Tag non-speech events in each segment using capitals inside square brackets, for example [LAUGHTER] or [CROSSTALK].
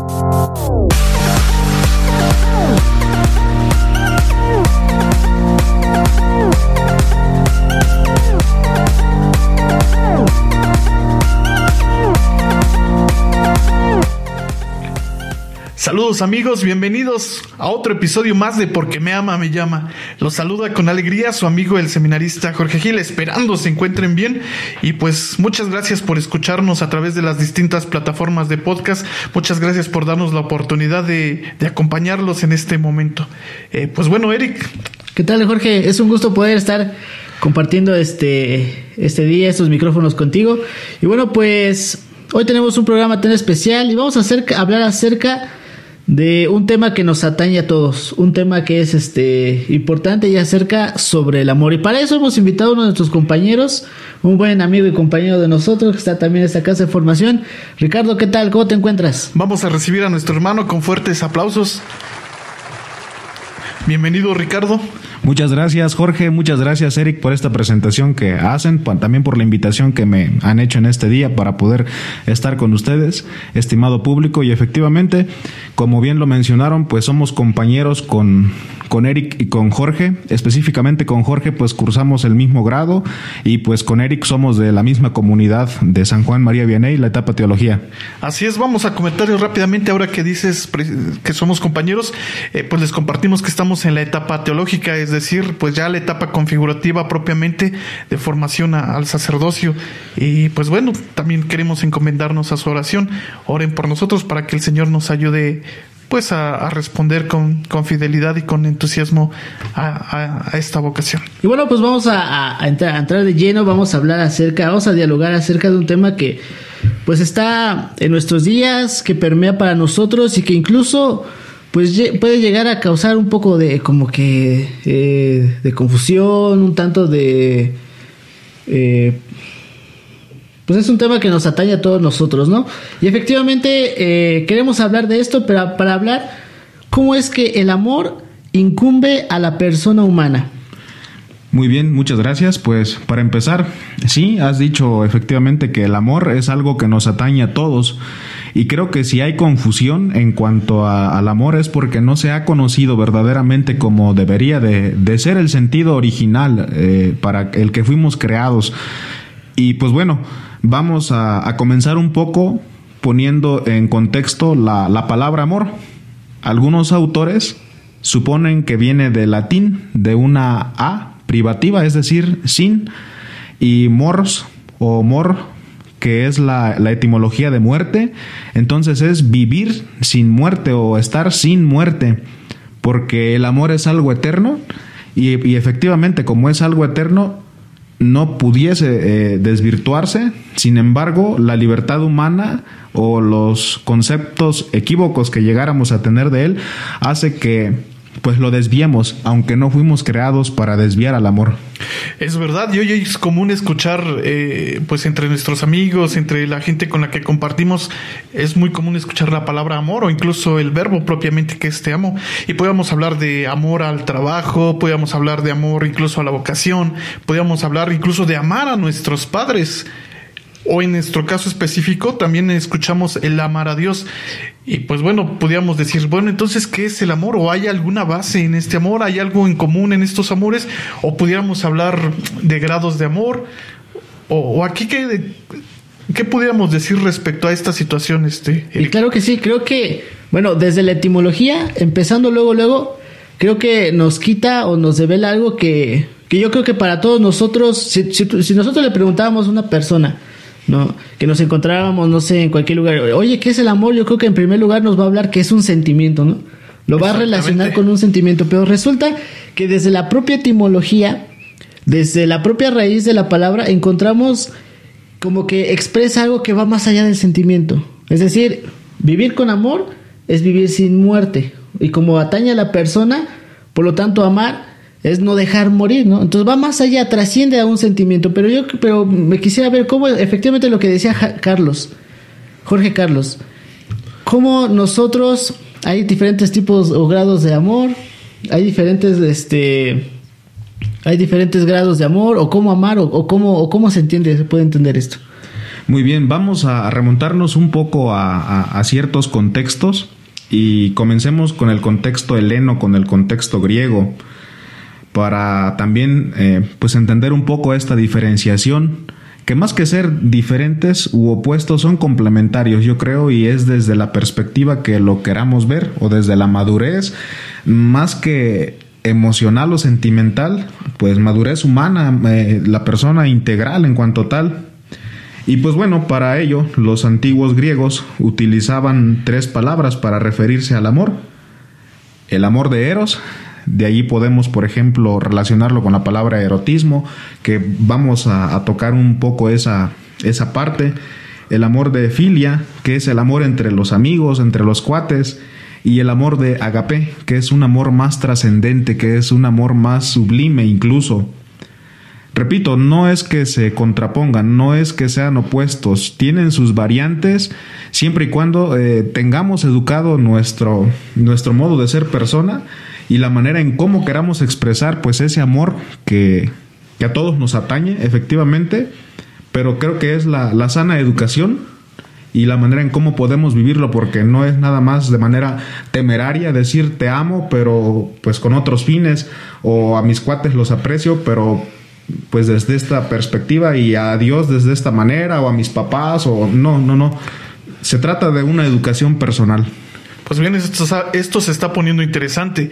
Oh. Saludos amigos, bienvenidos a otro episodio más de Porque me ama, me llama. Los saluda con alegría su amigo el seminarista Jorge Gil, esperando se encuentren bien y pues muchas gracias por escucharnos a través de las distintas plataformas de podcast. Muchas gracias por darnos la oportunidad de, acompañarlos en este momento. Eh, pues bueno, Eric. ¿Qué tal Jorge? Es un gusto poder estar compartiendo este, este día, estos micrófonos contigo. Y bueno, pues hoy tenemos un programa tan especial y vamos a hablar acerca de un tema que nos atañe a todos, un tema que es este importante y acerca sobre el amor. Y para eso hemos invitado a uno de nuestros compañeros, un buen amigo y compañero de nosotros que está también en esta casa de formación. Ricardo, ¿qué tal? ¿Cómo te encuentras? Vamos a recibir a nuestro hermano con fuertes aplausos. Bienvenido, Ricardo. Muchas gracias Jorge, muchas gracias Eric por esta presentación que hacen, también por la invitación que me han hecho en este día para poder estar con ustedes, estimado público, y efectivamente, como bien lo mencionaron, pues somos compañeros con con Eric y con Jorge. Específicamente con Jorge, pues cursamos el mismo grado y pues con Eric somos de la misma comunidad de San Juan María Vianney, la etapa teología. Así es, vamos a comentarios rápidamente ahora que dices que somos compañeros, eh, pues les compartimos que estamos en la etapa teológica, es decir, pues ya la etapa configurativa propiamente de formación al sacerdocio. Y pues bueno, también queremos encomendarnos a su oración. Oren por nosotros para que el Señor nos ayude pues a, responder con, con, fidelidad y con entusiasmo a, esta vocación. Y bueno, pues vamos a, entrar, entrar, de lleno, vamos a hablar acerca, vamos a dialogar acerca de un tema que pues está en nuestros días, que permea para nosotros y que incluso pues puede llegar a causar un poco de como que eh, de confusión, un tanto de... Eh, pues es un tema que nos atañe a todos nosotros, ¿no? Y efectivamente eh, queremos hablar de esto, pero para hablar cómo es que el amor incumbe a la persona humana. Muy bien, muchas gracias. Pues para empezar, sí, has dicho efectivamente que el amor es algo que nos atañe a todos. Y creo que si hay confusión en cuanto al amor es porque no se ha conocido verdaderamente como debería de, ser el sentido original eh, para el que fuimos creados. Y pues bueno, Vamos a, comenzar un poco poniendo en contexto la, la, palabra amor. Algunos autores suponen que viene del latín, de una A privativa, es decir, sin, y mors o mor, que es la, etimología de muerte. Entonces es vivir sin muerte o estar sin muerte, porque el amor es algo eterno y, y efectivamente como es algo eterno, no pudiese eh, desvirtuarse, sin embargo, la libertad humana o los conceptos equívocos que llegáramos a tener de él hace que pues lo desviemos, aunque no fuimos creados para desviar al amor. Es verdad, y hoy es común escuchar, eh, pues entre nuestros amigos, entre la gente con la que compartimos, es muy común escuchar la palabra amor o incluso el verbo propiamente que es te amo. Y podemos hablar de amor al trabajo, podemos hablar de amor incluso a la vocación, podemos hablar incluso de amar a nuestros padres. O en nuestro caso específico también escuchamos el amar a Dios. Y pues bueno, podríamos decir, bueno, entonces, ¿qué es el amor? ¿O hay alguna base en este amor? ¿Hay algo en común en estos amores? ¿O pudiéramos hablar de grados de amor? ¿O, aquí qué, qué pudiéramos decir respecto a esta situación? Este, y claro que sí, creo que, bueno, desde la etimología, empezando luego, luego, creo que nos quita o nos devela algo que, que yo creo que para todos nosotros, si, si nosotros le preguntábamos a una persona, ¿no? Que nos encontrábamos, no sé, en cualquier lugar. Oye, ¿qué es el amor? Yo creo que en primer lugar nos va a hablar que es un sentimiento, ¿no? Lo va a relacionar con un sentimiento, pero resulta que desde la propia etimología, desde la propia raíz de la palabra, encontramos como que expresa algo que va más allá del sentimiento. Es decir, vivir con amor es vivir sin muerte. Y como atañe a la persona, por lo tanto, amar es no dejar morir, ¿no? Entonces va más allá, trasciende a un sentimiento, pero yo pero me quisiera ver cómo efectivamente lo que decía Carlos, Jorge Carlos, cómo nosotros hay diferentes tipos o grados de amor, hay diferentes este hay diferentes grados de amor o cómo amar o, cómo o cómo se entiende, se puede entender esto. Muy bien, vamos a remontarnos un poco a, ciertos contextos y comencemos con el contexto heleno, con el contexto griego, para también eh, pues entender un poco esta diferenciación que más que ser diferentes u opuestos son complementarios, yo creo, y es desde la perspectiva que lo queramos ver o desde la madurez, más que emocional o sentimental, pues madurez humana, eh, la persona integral en cuanto tal. Y pues bueno, para ello los antiguos griegos utilizaban tres palabras para referirse al amor. El amor de Eros, de ahí podemos, por ejemplo, relacionarlo con la palabra erotismo, que vamos a, tocar un poco esa, esa parte. El amor de filia, que es el amor entre los amigos, entre los cuates. Y el amor de agape, que es un amor más trascendente, que es un amor más sublime incluso. Repito, no es que se contrapongan, no es que sean opuestos, tienen sus variantes siempre y cuando eh, tengamos educado nuestro, nuestro modo de ser persona y la manera en cómo queramos expresar pues ese amor que, a todos nos atañe efectivamente, pero creo que es la, la sana educación y la manera en cómo podemos vivirlo, porque no es nada más de manera temeraria decir te amo, pero pues con otros fines, o a mis cuates los aprecio, pero pues desde esta perspectiva y a Dios desde esta manera, o a mis papás, o no, no, no. Se trata de una educación personal. Pues bien, esto, esto se está poniendo interesante.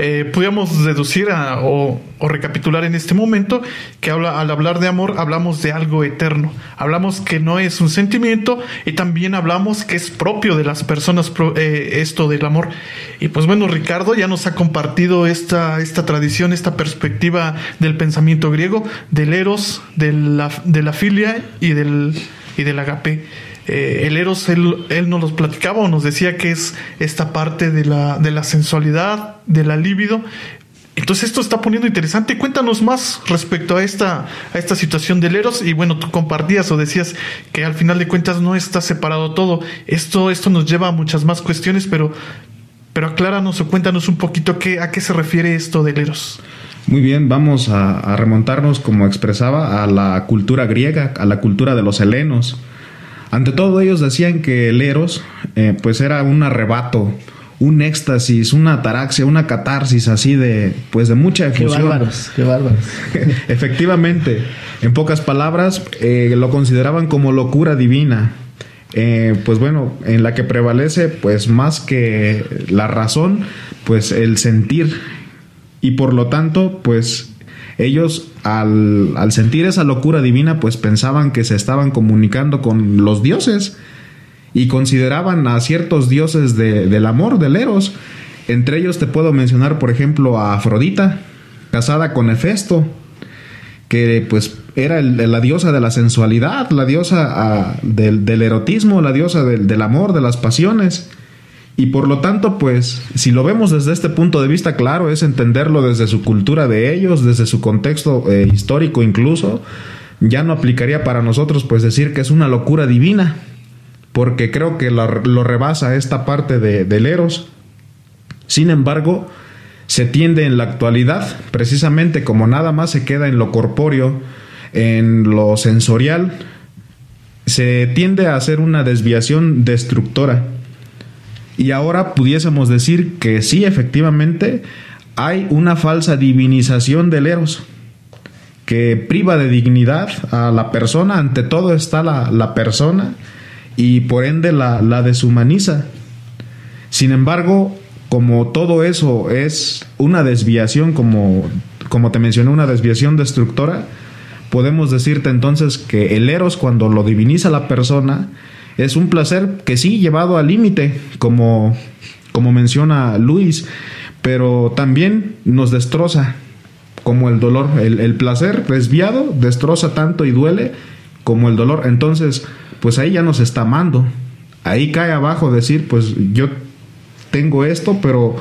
Eh, podríamos deducir o, recapitular en este momento que habla, al hablar de amor hablamos de algo eterno, hablamos que no es un sentimiento y también hablamos que es propio de las personas eh, esto del amor. Y pues bueno, Ricardo ya nos ha compartido esta, esta tradición, esta perspectiva del pensamiento griego, del eros, de la, de la filia y del, y del agape. Eh, el Eros, él, él, nos los platicaba o nos decía que es esta parte de la, de la sensualidad, de la libido. Entonces esto está poniendo interesante. Cuéntanos más respecto a esta, a esta situación del Eros. Y bueno, tú compartías o decías que al final de cuentas no está separado todo. Esto, esto nos lleva a muchas más cuestiones, pero, pero acláranos o cuéntanos un poquito qué, a qué se refiere esto del Eros. Muy bien, vamos a, a remontarnos, como expresaba, a la cultura griega, a la cultura de los helenos. Ante todo ellos decían que el Eros eh, pues era un arrebato, un éxtasis, una ataraxia, una catarsis así de pues de mucha efusión. Qué bárbaros, qué bárbaros. [LAUGHS] Efectivamente, en pocas palabras eh, lo consideraban como locura divina. Eh, pues bueno, en la que prevalece pues más que la razón, pues el sentir y por lo tanto pues ellos al, sentir esa locura divina, pues pensaban que se estaban comunicando con los dioses y consideraban a ciertos dioses del amor, del Eros. Entre ellos te puedo mencionar, por ejemplo, a Afrodita, casada con Hefesto, que pues era la diosa de la sensualidad, la diosa ah, del, erotismo, la diosa del amor, de las pasiones. Y por lo tanto, pues, si lo vemos desde este punto de vista, claro, es entenderlo desde su cultura de ellos, desde su contexto eh, histórico incluso, ya no aplicaría para nosotros, pues, decir que es una locura divina, porque creo que lo, rebasa esta parte de, del Eros. Sin embargo, se tiende en la actualidad, precisamente como nada más se queda en lo corpóreo, en lo sensorial, se tiende a hacer una desviación destructora y ahora pudiésemos decir que sí, efectivamente, hay una falsa divinización del Eros que priva de dignidad a la persona, ante todo está la, persona y por ende la, la deshumaniza. Sin embargo, como todo eso es una desviación, como, como te mencioné, una desviación destructora, podemos decirte entonces que el Eros cuando lo diviniza la persona es un placer que sí, llevado al límite, como, como menciona Luis, pero también nos destroza, como el dolor. El, placer desviado destroza tanto y duele como el dolor. Entonces, pues ahí ya nos está amando. Ahí cae abajo decir, pues yo tengo esto, pero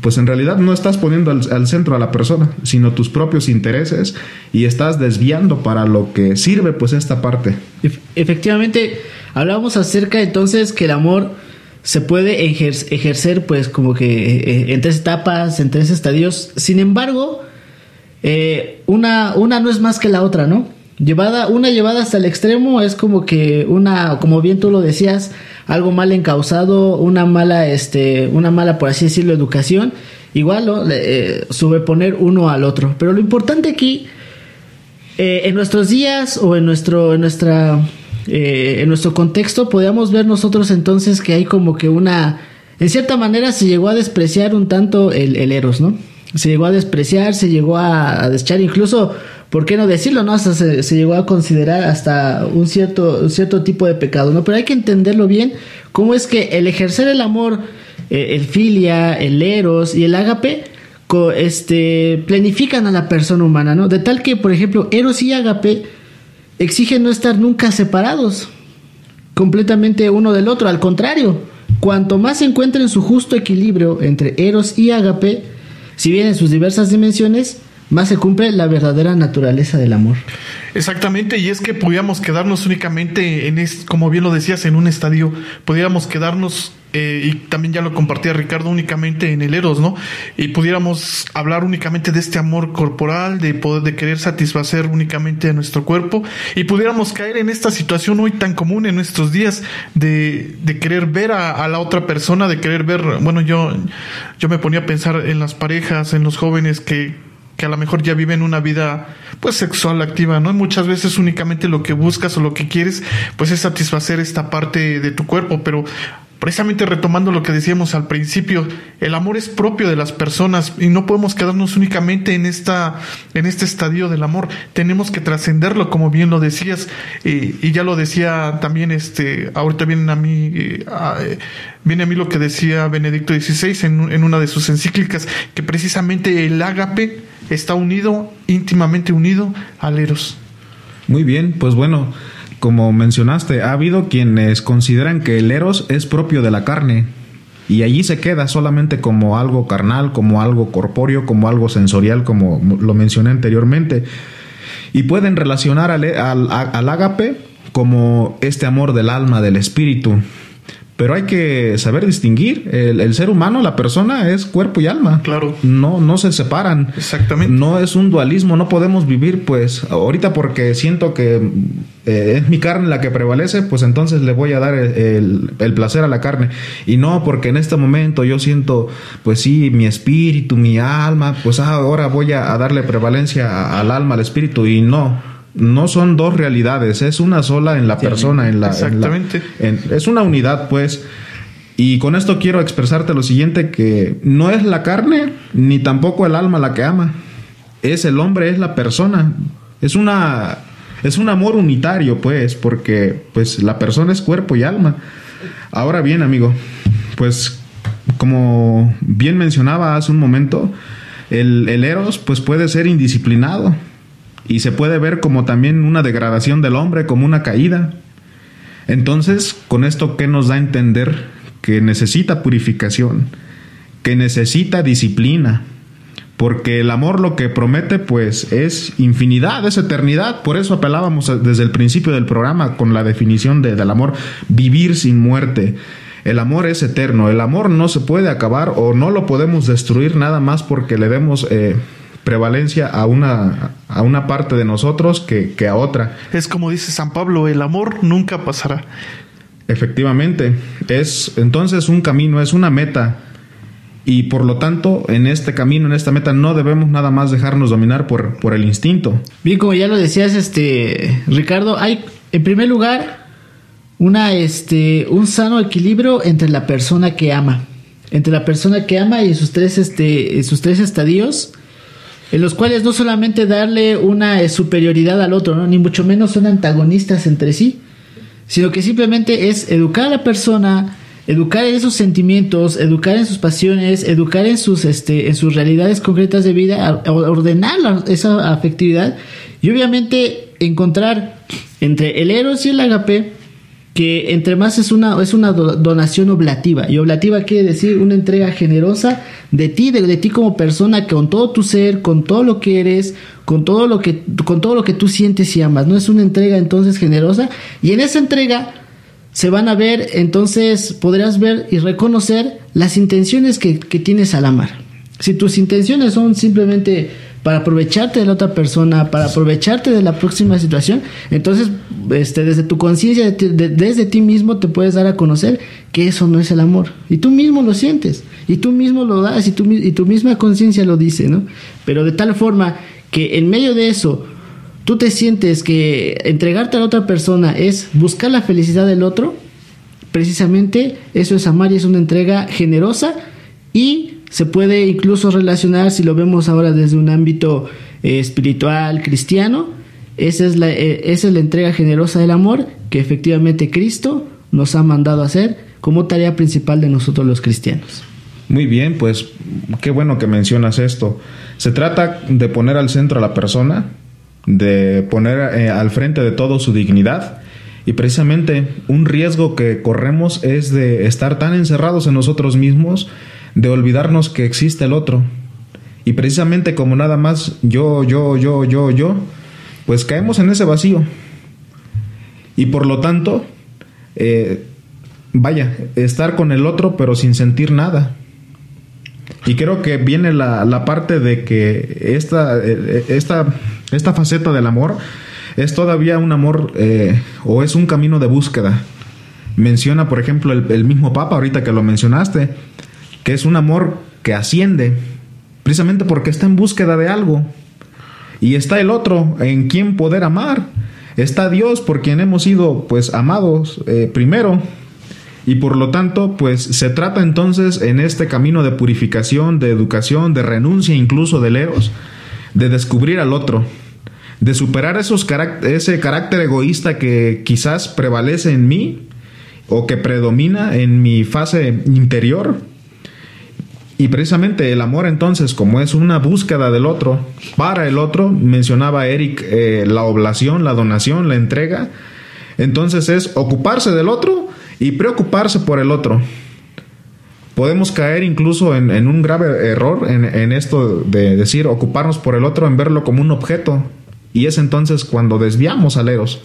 pues en realidad no estás poniendo al, centro a la persona, sino tus propios intereses y estás desviando para lo que sirve pues esta parte. Efectivamente, Hablamos acerca entonces que el amor se puede ejercer pues como que eh, en tres etapas, en tres estadios. Sin embargo, eh, una, una no es más que la otra, ¿no? Llevada, una llevada hasta el extremo es como que una, como bien tú lo decías, algo mal encausado, una mala, este, una mala, por así decirlo, educación, igual, ¿no? Eh, sobreponer uno al otro. Pero lo importante aquí, eh, en nuestros días o en nuestro, en nuestra, eh, en nuestro contexto, podríamos ver nosotros entonces que hay como que una, en cierta manera se llegó a despreciar un tanto el, el Eros, ¿no? Se llegó a despreciar, se llegó a, a deschar, incluso ¿por qué no decirlo? ¿no? Se, llegó a considerar hasta un cierto, cierto tipo de pecado, ¿no? Pero hay que entenderlo bien, cómo es que el ejercer el amor, eh, el filia, el eros y el ágape, este, planifican a la persona humana, ¿no? De tal que, por ejemplo, eros y ágape exigen no estar nunca separados, completamente uno del otro, al contrario, cuanto más se encuentren su justo equilibrio entre eros y ágape, si bien en sus diversas dimensiones, más se cumple la verdadera naturaleza del amor. Exactamente, y es que podíamos quedarnos únicamente en, es, como bien lo decías, en un estadio, podíamos quedarnos, eh, y también ya lo compartía Ricardo, únicamente en el Eros, ¿no? Y pudiéramos hablar únicamente de este amor corporal, de poder, de querer satisfacer únicamente a nuestro cuerpo, y pudiéramos caer en esta situación hoy tan común en nuestros días, de, de querer ver a, a, la otra persona, de querer ver, bueno, yo, yo me ponía a pensar en las parejas, en los jóvenes que que a lo mejor ya viven una vida pues sexual activa, ¿no? Muchas veces únicamente lo que buscas o lo que quieres pues es satisfacer esta parte de tu cuerpo, pero precisamente retomando lo que decíamos al principio, el amor es propio de las personas y no podemos quedarnos únicamente en esta en este estadio del amor, tenemos que trascenderlo como bien lo decías y, ya lo decía también este ahorita viene a mí eh, a, viene a mí lo que decía Benedicto XVI en, en una de sus encíclicas que precisamente el ágape está unido, íntimamente unido al Eros. Muy bien, pues bueno, como mencionaste, ha habido quienes consideran que el Eros es propio de la carne y allí se queda solamente como algo carnal, como algo corpóreo, como algo sensorial, como lo mencioné anteriormente. Y pueden relacionar al, al, al ágape como este amor del alma, del espíritu, pero hay que saber distinguir. El, el, ser humano, la persona, es cuerpo y alma. Claro. No, no se separan. Exactamente. No es un dualismo. No podemos vivir, pues, ahorita porque siento que eh, es mi carne la que prevalece, pues entonces le voy a dar el, el, el, placer a la carne. Y no porque en este momento yo siento, pues sí, mi espíritu, mi alma, pues ah, ahora voy a, a darle prevalencia al alma, al espíritu. Y no no son dos realidades, es una sola en la persona, en la, Exactamente. En la, en, es una unidad, pues. Y con esto quiero expresarte lo siguiente, que no es la carne ni tampoco el alma la que ama. Es el hombre, es la persona. Es una es un amor unitario, pues, porque pues la persona es cuerpo y alma. Ahora bien, amigo, pues como bien mencionaba hace un momento, el, el eros pues puede ser indisciplinado y se puede ver como también una degradación del hombre, como una caída. Entonces, con esto, ¿qué nos da a entender? Que necesita purificación, que necesita disciplina, porque el amor lo que promete pues es infinidad, es eternidad, por eso apelábamos desde el principio del programa con la definición de, del amor, vivir sin muerte. El amor es eterno, el amor no se puede acabar o no lo podemos destruir nada más porque le demos... Eh, prevalencia a una, a una parte de nosotros que, que, a otra. Es como dice San Pablo, el amor nunca pasará. Efectivamente, es entonces un camino, es una meta. Y por lo tanto, en este camino, en esta meta, no debemos nada más dejarnos dominar por, por el instinto. Bien, como ya lo decías, este Ricardo, hay en primer lugar una, este, un sano equilibrio entre la persona que ama. Entre la persona que ama y sus tres, este, sus tres estadios en los cuales no solamente darle una eh, superioridad al otro, ¿no? ni mucho menos son antagonistas entre sí, sino que simplemente es educar a la persona, educar en sus sentimientos, educar en sus pasiones, educar en sus, este, en sus realidades concretas de vida, ordenar esa afectividad y obviamente encontrar entre el eros y el agape que entre más es una, es una donación oblativa. Y oblativa quiere decir una entrega generosa de ti, de, de, ti como persona, con todo tu ser, con todo lo que eres, con todo lo que, con todo lo que tú sientes y amas. No es una entrega entonces generosa. Y en esa entrega se van a ver, entonces podrás ver y reconocer las intenciones que, que tienes al amar. Si tus intenciones son simplemente para aprovecharte de la otra persona, para aprovecharte de la próxima situación, entonces este, desde tu conciencia, desde ti mismo te puedes dar a conocer que eso no es el amor. Y tú mismo lo sientes, y tú mismo lo das, y, tú, y tu misma conciencia lo dice, ¿no? Pero de tal forma que en medio de eso tú te sientes que entregarte a la otra persona es buscar la felicidad del otro, precisamente eso es amar y es una entrega generosa y se puede incluso relacionar, si lo vemos ahora desde un ámbito eh, espiritual, cristiano, esa es, la, eh, esa es la entrega generosa del amor que efectivamente Cristo nos ha mandado hacer como tarea principal de nosotros los cristianos. Muy bien, pues qué bueno que mencionas esto. Se trata de poner al centro a la persona, de poner eh, al frente de todo su dignidad. Y precisamente un riesgo que corremos es de estar tan encerrados en nosotros mismos, de olvidarnos que existe el otro. Y precisamente como nada más yo, yo, yo, yo, yo, pues caemos en ese vacío. Y por lo tanto, eh, vaya, estar con el otro pero sin sentir nada. Y creo que viene la, la parte de que esta, eh, esta, esta faceta del amor es todavía un amor eh, o es un camino de búsqueda. Menciona, por ejemplo, el, mismo Papa, ahorita que lo mencionaste, que es un amor que asciende, precisamente porque está en búsqueda de algo. Y está el otro, en quien poder amar. Está Dios, por quien hemos sido pues amados eh, primero y por lo tanto, pues se trata entonces en este camino de purificación, de educación, de renuncia incluso de leos, de descubrir al otro, de superar esos ese carácter egoísta que quizás prevalece en mí o que predomina en mi fase interior. Y precisamente el amor entonces, como es una búsqueda del otro, para el otro, mencionaba Eric eh, la oblación, la donación, la entrega, entonces es ocuparse del otro y preocuparse por el otro. Podemos caer incluso en, un grave error en, esto de decir ocuparnos por el otro, en verlo como un objeto. Y es entonces cuando desviamos a Eros.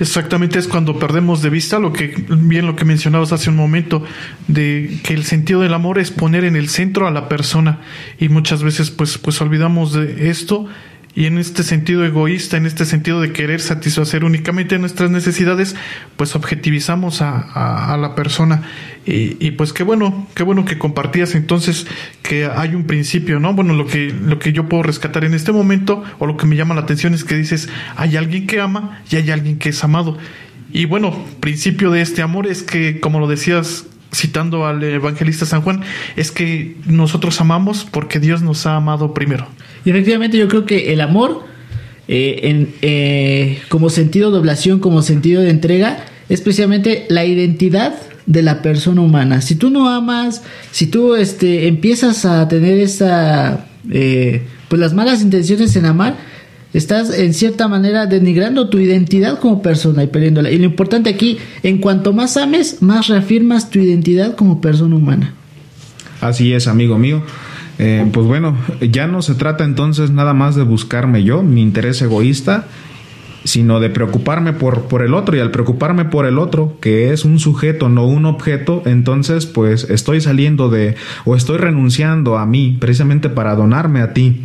Exactamente, es cuando perdemos de vista lo que, bien lo que mencionabas hace un momento, de que el sentido del amor es poner en el centro a la persona. Y muchas veces pues, pues olvidamos de esto y en este sentido egoísta, en este sentido de querer satisfacer únicamente nuestras necesidades, pues objetivizamos a, a, la persona. Y, y, pues qué bueno, qué bueno que compartías entonces que hay un principio, ¿no? Bueno, lo que, lo que yo puedo rescatar en este momento, o lo que me llama la atención es que dices, hay alguien que ama y hay alguien que es amado. Y bueno, principio de este amor es que, como lo decías citando al evangelista San Juan, es que nosotros amamos porque Dios nos ha amado primero. Y efectivamente yo creo que el amor, eh, en, eh, como sentido de oblación, como sentido de entrega, es precisamente la identidad de la persona humana. Si tú no amas, si tú este, empiezas a tener esa, eh, pues las malas intenciones en amar, estás en cierta manera denigrando tu identidad como persona y perdiéndola. Y lo importante aquí, en cuanto más ames, más reafirmas tu identidad como persona humana. Así es, amigo mío. Eh, pues bueno, ya no se trata entonces nada más de buscarme yo, mi interés egoísta, sino de preocuparme por, por el otro y al preocuparme por el otro, que es un sujeto, no un objeto, entonces pues estoy saliendo de o estoy renunciando a mí precisamente para donarme a ti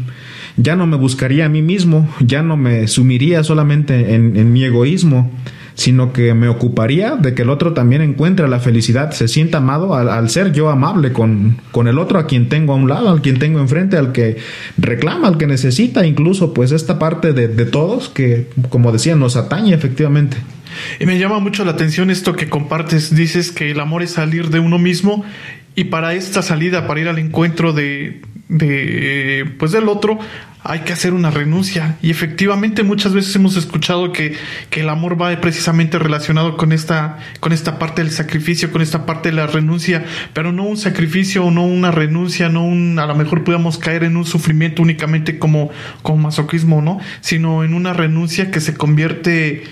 ya no me buscaría a mí mismo, ya no me sumiría solamente en, mi egoísmo, sino que me ocuparía de que el otro también encuentre la felicidad, se sienta amado al, ser yo amable con, con, el otro, a quien tengo a un lado, al quien tengo enfrente, al que reclama, al que necesita, incluso pues esta parte de, de todos que, como decía, nos atañe efectivamente. Y me llama mucho la atención esto que compartes, dices que el amor es salir de uno mismo y para esta salida, para ir al encuentro de, de pues del otro, hay que hacer una renuncia. Y efectivamente muchas veces hemos escuchado que, que, el amor va precisamente relacionado con esta, con esta parte del sacrificio, con esta parte de la renuncia, pero no un sacrificio no una renuncia, no un, a lo mejor podamos caer en un sufrimiento únicamente como, como masoquismo, ¿no? Sino en una renuncia que se convierte,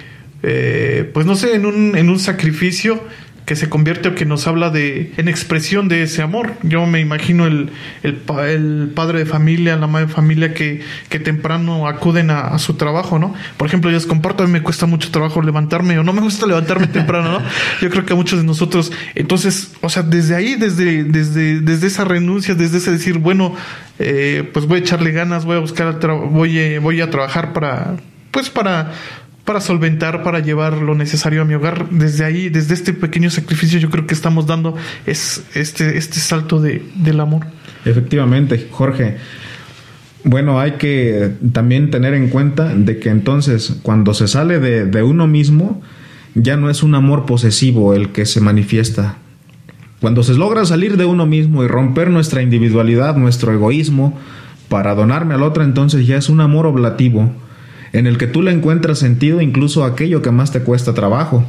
eh, pues no sé, en un, en un sacrificio que se convierte o que nos habla de en expresión de ese amor. Yo me imagino el, el, el padre de familia, la madre de familia que, que temprano acuden a, su trabajo, ¿no? Por ejemplo, yo les comparto, a mí me cuesta mucho trabajo levantarme o no me gusta levantarme [LAUGHS] temprano, ¿no? Yo creo que a muchos de nosotros, entonces, o sea, desde ahí, desde, desde, desde esa renuncia, desde ese decir, bueno, eh, pues voy a echarle ganas, voy a buscar, voy, eh, voy a trabajar para, pues para para solventar, para llevar lo necesario a mi hogar. Desde ahí, desde este pequeño sacrificio, yo creo que estamos dando es este, este salto de, del amor. Efectivamente, Jorge. Bueno, hay que también tener en cuenta de que entonces cuando se sale de, de uno mismo, ya no es un amor posesivo el que se manifiesta. Cuando se logra salir de uno mismo y romper nuestra individualidad, nuestro egoísmo, para donarme al otro, entonces ya es un amor oblativo en el que tú le encuentras sentido incluso aquello que más te cuesta trabajo,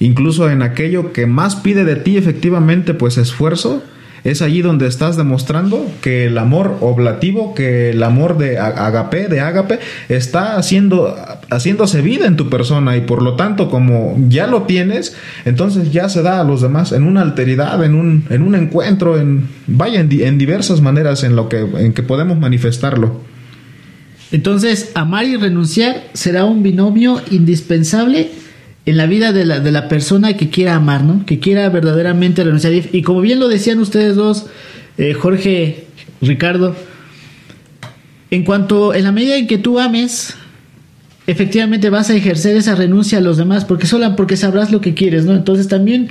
incluso en aquello que más pide de ti efectivamente pues esfuerzo, es allí donde estás demostrando que el amor oblativo, que el amor de agape, de ágape, está haciendo, haciéndose vida en tu persona y por lo tanto como ya lo tienes, entonces ya se da a los demás en una alteridad, en un, en un encuentro, en, vaya, en, en diversas maneras en, lo que, en que podemos manifestarlo. Entonces, amar y renunciar será un binomio indispensable en la vida de la, de la persona que quiera amar, ¿no? Que quiera verdaderamente renunciar. Y, como bien lo decían ustedes dos, eh, Jorge, Ricardo, en cuanto, en la medida en que tú ames, efectivamente vas a ejercer esa renuncia a los demás, porque solo porque sabrás lo que quieres, ¿no? Entonces también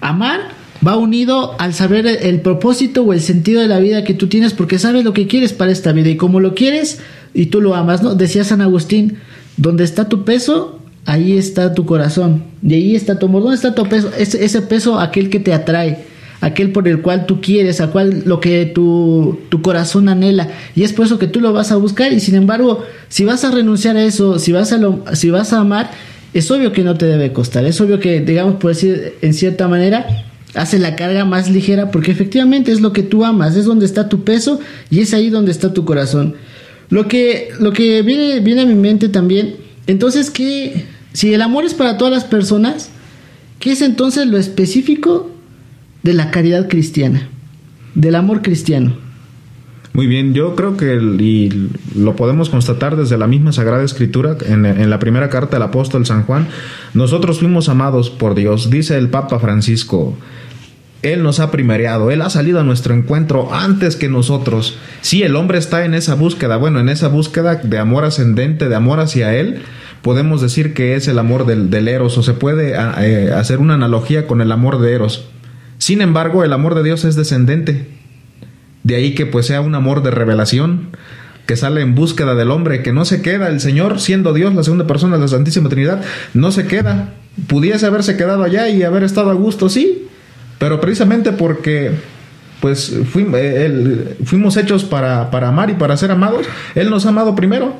amar va unido al saber el propósito o el sentido de la vida que tú tienes, porque sabes lo que quieres para esta vida y como lo quieres y tú lo amas, ¿no? Decía San Agustín, donde está tu peso, ahí está tu corazón, y ahí está tu amor, ¿dónde está tu peso? Ese, ese peso, aquel que te atrae, aquel por el cual tú quieres, a cual lo que tu, tu corazón anhela, y es por eso que tú lo vas a buscar, y sin embargo, si vas a renunciar a eso, si vas a, lo, si vas a amar, es obvio que no te debe costar, es obvio que, digamos, por decir en cierta manera, hace la carga más ligera porque efectivamente es lo que tú amas, es donde está tu peso y es ahí donde está tu corazón. Lo que, lo que viene, viene a mi mente también, entonces, ¿qué, si el amor es para todas las personas, ¿qué es entonces lo específico de la caridad cristiana, del amor cristiano? Muy bien, yo creo que y lo podemos constatar desde la misma Sagrada Escritura, en, la primera carta del apóstol San Juan, nosotros fuimos amados por Dios, dice el Papa Francisco, él nos ha primereado, Él ha salido a nuestro encuentro antes que nosotros. Si el hombre está en esa búsqueda, bueno, en esa búsqueda de amor ascendente, de amor hacia Él, podemos decir que es el amor del, Eros, o se puede eh, hacer una analogía con el amor de Eros. Sin embargo, el amor de Dios es descendente. De ahí que pues sea un amor de revelación, que sale en búsqueda del hombre, que no se queda, el Señor, siendo Dios, la segunda persona de la Santísima Trinidad, no se queda. Pudiese haberse quedado allá y haber estado a gusto, sí, pero precisamente porque pues eh, fuimos, hechos para, para amar y para ser amados, Él nos ha amado primero.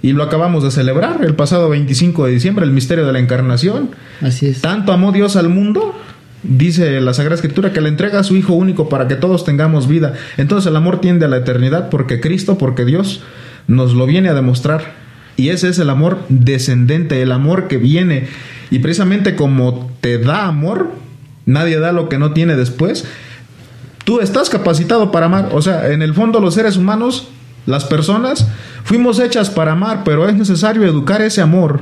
Y lo acabamos de celebrar el pasado 25 de diciembre, el misterio de la encarnación. Así es. Tanto amó Dios al mundo, dice la Sagrada Escritura, que le entrega a su Hijo único para que todos tengamos vida. Entonces el amor tiende a la eternidad porque Cristo, porque Dios nos lo viene a demostrar. Y ese es el amor descendente, el amor que viene. Y precisamente como te da amor, Nadie da lo que no tiene después. Tú estás capacitado para amar. O sea, en el fondo los seres humanos, las personas, fuimos hechas para amar, pero es necesario educar ese amor.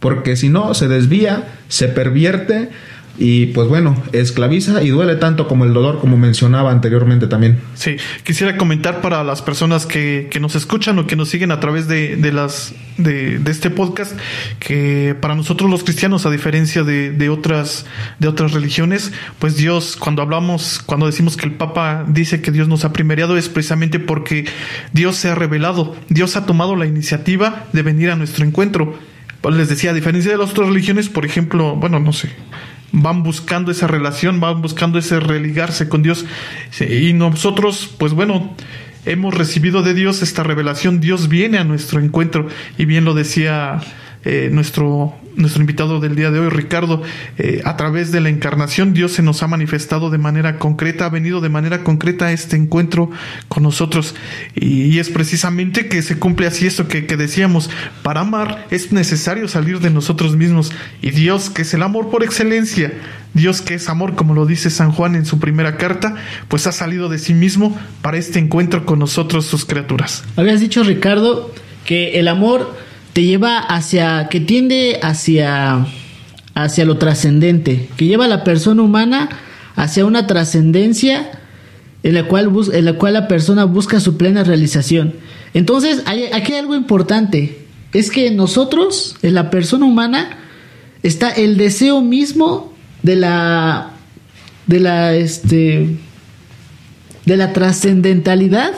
Porque si no, se desvía, se pervierte y pues bueno, esclaviza y duele tanto como el dolor, como mencionaba anteriormente también. Sí, quisiera comentar para las personas que, que nos escuchan o que nos siguen a través de, de las de, este podcast, que para nosotros los cristianos, a diferencia de, de, otras, de otras religiones, pues Dios, cuando hablamos, cuando decimos que el Papa dice que Dios nos ha primeriado, es precisamente porque Dios se ha revelado, Dios ha tomado la iniciativa de venir a nuestro encuentro. Les decía, a diferencia de las otras religiones, por ejemplo, bueno, no sé, van buscando esa relación, van buscando ese religarse con Dios. Y nosotros, pues bueno, hemos recibido de Dios esta revelación. Dios viene a nuestro encuentro. Y bien lo decía eh, nuestro nuestro invitado del día de hoy, Ricardo, eh, a través de la encarnación Dios se nos ha manifestado de manera concreta, ha venido de manera concreta a este encuentro con nosotros. Y, es precisamente que se cumple así esto que, que, decíamos, para amar es necesario salir de nosotros mismos. Y Dios, que es el amor por excelencia, Dios que es amor, como lo dice San Juan en su primera carta, pues ha salido de sí mismo para este encuentro con nosotros, sus criaturas. Habías dicho, Ricardo, que el amor te lleva hacia, que tiende hacia, hacia lo trascendente, que lleva a la persona humana hacia una trascendencia en la cual, en la cual la persona busca su plena realización. Entonces, aquí hay algo importante, es que nosotros, en la persona humana, está el deseo mismo de la, de la, este, de la trascendentalidad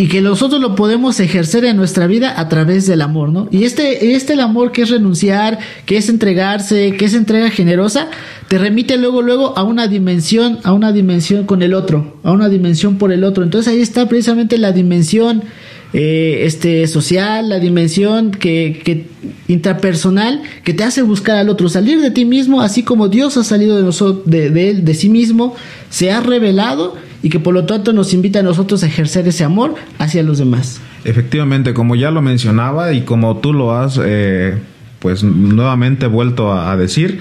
y que nosotros lo podemos ejercer en nuestra vida a través del amor, ¿no? Y este, este el amor que es renunciar, que es entregarse, que es entrega generosa, te remite luego, luego a una dimensión, a una dimensión con el otro, a una dimensión por el otro. Entonces ahí está precisamente la dimensión eh, este, social, la dimensión que, que, intrapersonal que te hace buscar al otro, salir de ti mismo, así como Dios ha salido de, nosotros, de, de él, de sí mismo, se ha revelado y que por lo tanto nos invita a nosotros a ejercer ese amor hacia los demás. Efectivamente, como ya lo mencionaba y como tú lo has eh, pues nuevamente vuelto a, a decir,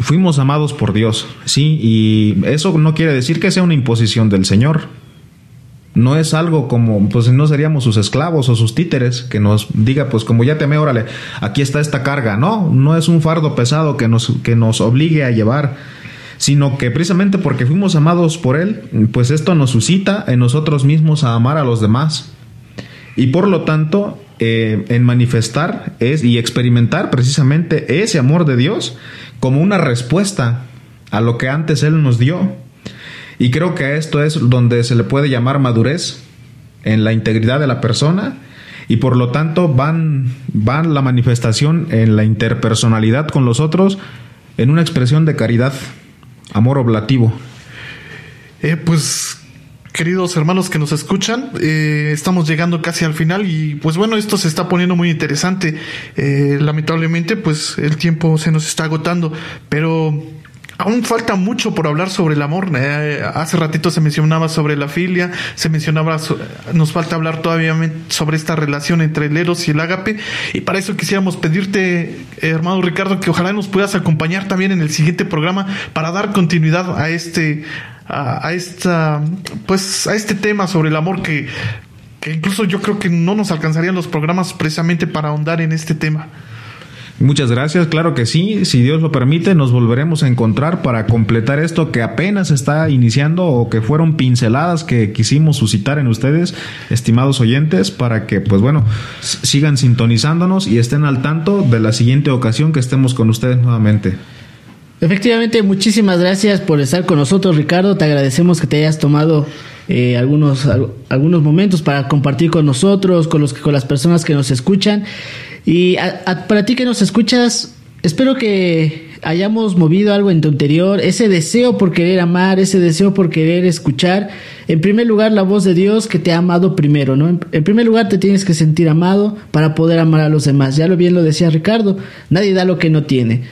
fuimos amados por Dios, sí, y eso no quiere decir que sea una imposición del Señor no es algo como, pues no seríamos sus esclavos o sus títeres que nos diga, pues como ya te me, órale, aquí está esta carga. No, no es un fardo pesado que nos, que nos obligue a llevar, sino que precisamente porque fuimos amados por Él, pues esto nos suscita en nosotros mismos a amar a los demás. Y por lo tanto, eh, en manifestar es, y experimentar precisamente ese amor de Dios como una respuesta a lo que antes Él nos dio y creo que esto es donde se le puede llamar madurez en la integridad de la persona y por lo tanto van, van la manifestación en la interpersonalidad con los otros en una expresión de caridad, amor oblativo. Eh, pues queridos hermanos que nos escuchan, eh, estamos llegando casi al final y pues bueno, esto se está poniendo muy interesante. Eh, lamentablemente pues el tiempo se nos está agotando, pero Aún falta mucho por hablar sobre el amor. Eh, hace ratito se mencionaba sobre la filia, se mencionaba, nos falta hablar todavía sobre esta relación entre el eros y el ágape. Y para eso quisiéramos pedirte, hermano Ricardo, que ojalá nos puedas acompañar también en el siguiente programa para dar continuidad a este, a, esta, pues, a este tema sobre el amor que, que incluso yo creo que no nos alcanzarían los programas precisamente para ahondar en este tema. Muchas gracias, claro que sí, si Dios lo permite, nos volveremos a encontrar para completar esto que apenas está iniciando o que fueron pinceladas que quisimos suscitar en ustedes, estimados oyentes, para que, pues bueno, sigan sintonizándonos y estén al tanto de la siguiente ocasión que estemos con ustedes nuevamente. Efectivamente, muchísimas gracias por estar con nosotros, Ricardo. Te agradecemos que te hayas tomado eh, algunos, algunos momentos para compartir con nosotros, con, los, con las personas que nos escuchan. Y para ti que nos escuchas, espero que hayamos movido algo en tu interior, ese deseo por querer amar, ese deseo por querer escuchar. En primer lugar, la voz de Dios que te ha amado primero, ¿no? En primer lugar, te tienes que sentir amado para poder amar a los demás. Ya lo bien lo decía Ricardo, nadie da lo que no tiene.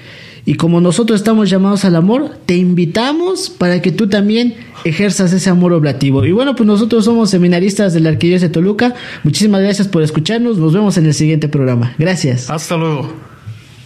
Y como nosotros estamos llamados al amor, te invitamos para que tú también ejerzas ese amor oblativo. Y bueno, pues nosotros somos seminaristas de la Arquidiócesis de Toluca. Muchísimas gracias por escucharnos. Nos vemos en el siguiente programa. Gracias. Hasta luego.